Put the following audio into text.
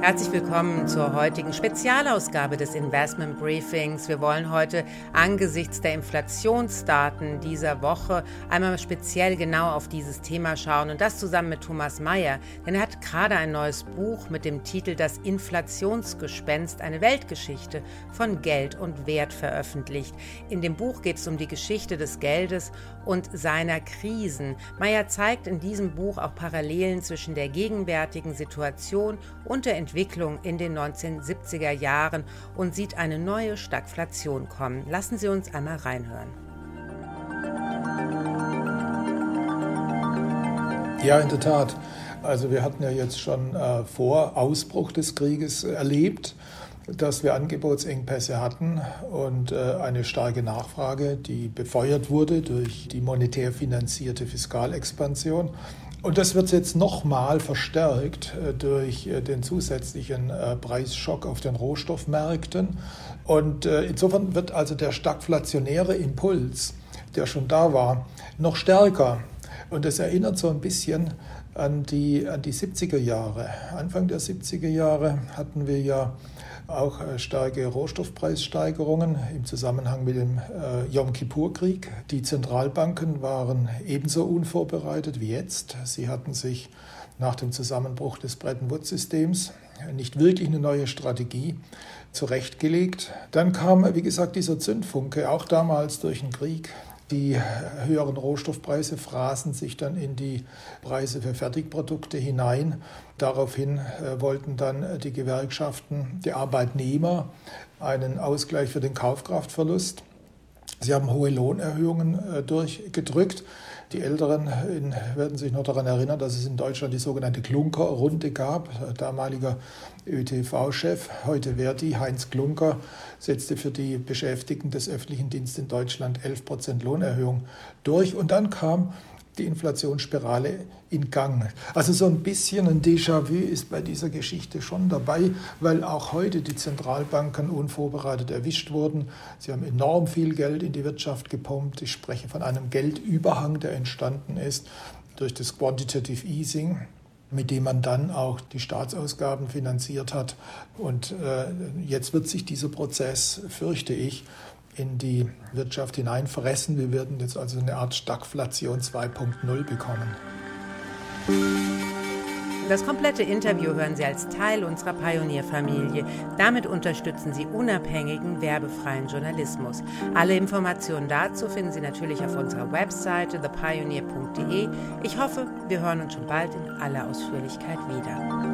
Herzlich willkommen zur heutigen Spezialausgabe des Investment Briefings. Wir wollen heute angesichts der Inflationsdaten dieser Woche einmal speziell genau auf dieses Thema schauen und das zusammen mit Thomas Mayer, denn er hat gerade ein neues Buch mit dem Titel Das Inflationsgespenst, eine Weltgeschichte von Geld und Wert veröffentlicht. In dem Buch geht es um die Geschichte des Geldes und seiner Krisen. Mayer zeigt in diesem Buch auch Parallelen zwischen der gegenwärtigen Situation und der Entwicklung in den 1970er Jahren und sieht eine neue Stagflation kommen. Lassen Sie uns einmal reinhören. Ja, in der Tat. Also wir hatten ja jetzt schon äh, vor Ausbruch des Krieges erlebt, dass wir Angebotsengpässe hatten und äh, eine starke Nachfrage, die befeuert wurde durch die monetär finanzierte Fiskalexpansion. Und das wird jetzt nochmal verstärkt äh, durch äh, den zusätzlichen äh, Preisschock auf den Rohstoffmärkten. Und insofern wird also der stagflationäre Impuls, der schon da war, noch stärker. Und das erinnert so ein bisschen an die, an die 70er Jahre. Anfang der 70er Jahre hatten wir ja auch äh, starke Rohstoffpreissteigerungen im Zusammenhang mit dem äh, Yom Kippur-Krieg. Die Zentralbanken waren ebenso unvorbereitet wie jetzt. Sie hatten sich nach dem Zusammenbruch des Bretton Woods-Systems nicht wirklich eine neue Strategie zurechtgelegt. Dann kam, wie gesagt, dieser Zündfunke, auch damals durch den Krieg, die höheren Rohstoffpreise fraßen sich dann in die Preise für Fertigprodukte hinein. Daraufhin äh, wollten dann die Gewerkschaften, die Arbeitnehmer einen Ausgleich für den Kaufkraftverlust. Sie haben hohe Lohnerhöhungen äh, durchgedrückt. Die Älteren werden sich noch daran erinnern, dass es in Deutschland die sogenannte Klunker-Runde gab. Damaliger ÖTV-Chef, heute Verdi, Heinz Klunker, setzte für die Beschäftigten des öffentlichen Dienstes in Deutschland 11 Prozent Lohnerhöhung durch. Und dann kam die Inflationsspirale in Gang. Also so ein bisschen ein Déjà-vu ist bei dieser Geschichte schon dabei, weil auch heute die Zentralbanken unvorbereitet erwischt wurden. Sie haben enorm viel Geld in die Wirtschaft gepumpt. Ich spreche von einem Geldüberhang, der entstanden ist durch das Quantitative Easing mit dem man dann auch die Staatsausgaben finanziert hat. Und äh, jetzt wird sich dieser Prozess, fürchte ich, in die Wirtschaft hineinfressen. Wir werden jetzt also eine Art Stagflation 2.0 bekommen. Das komplette Interview hören Sie als Teil unserer Pionierfamilie. Damit unterstützen Sie unabhängigen, werbefreien Journalismus. Alle Informationen dazu finden Sie natürlich auf unserer Webseite thepioneer.de. Ich hoffe, wir hören uns schon bald in aller Ausführlichkeit wieder.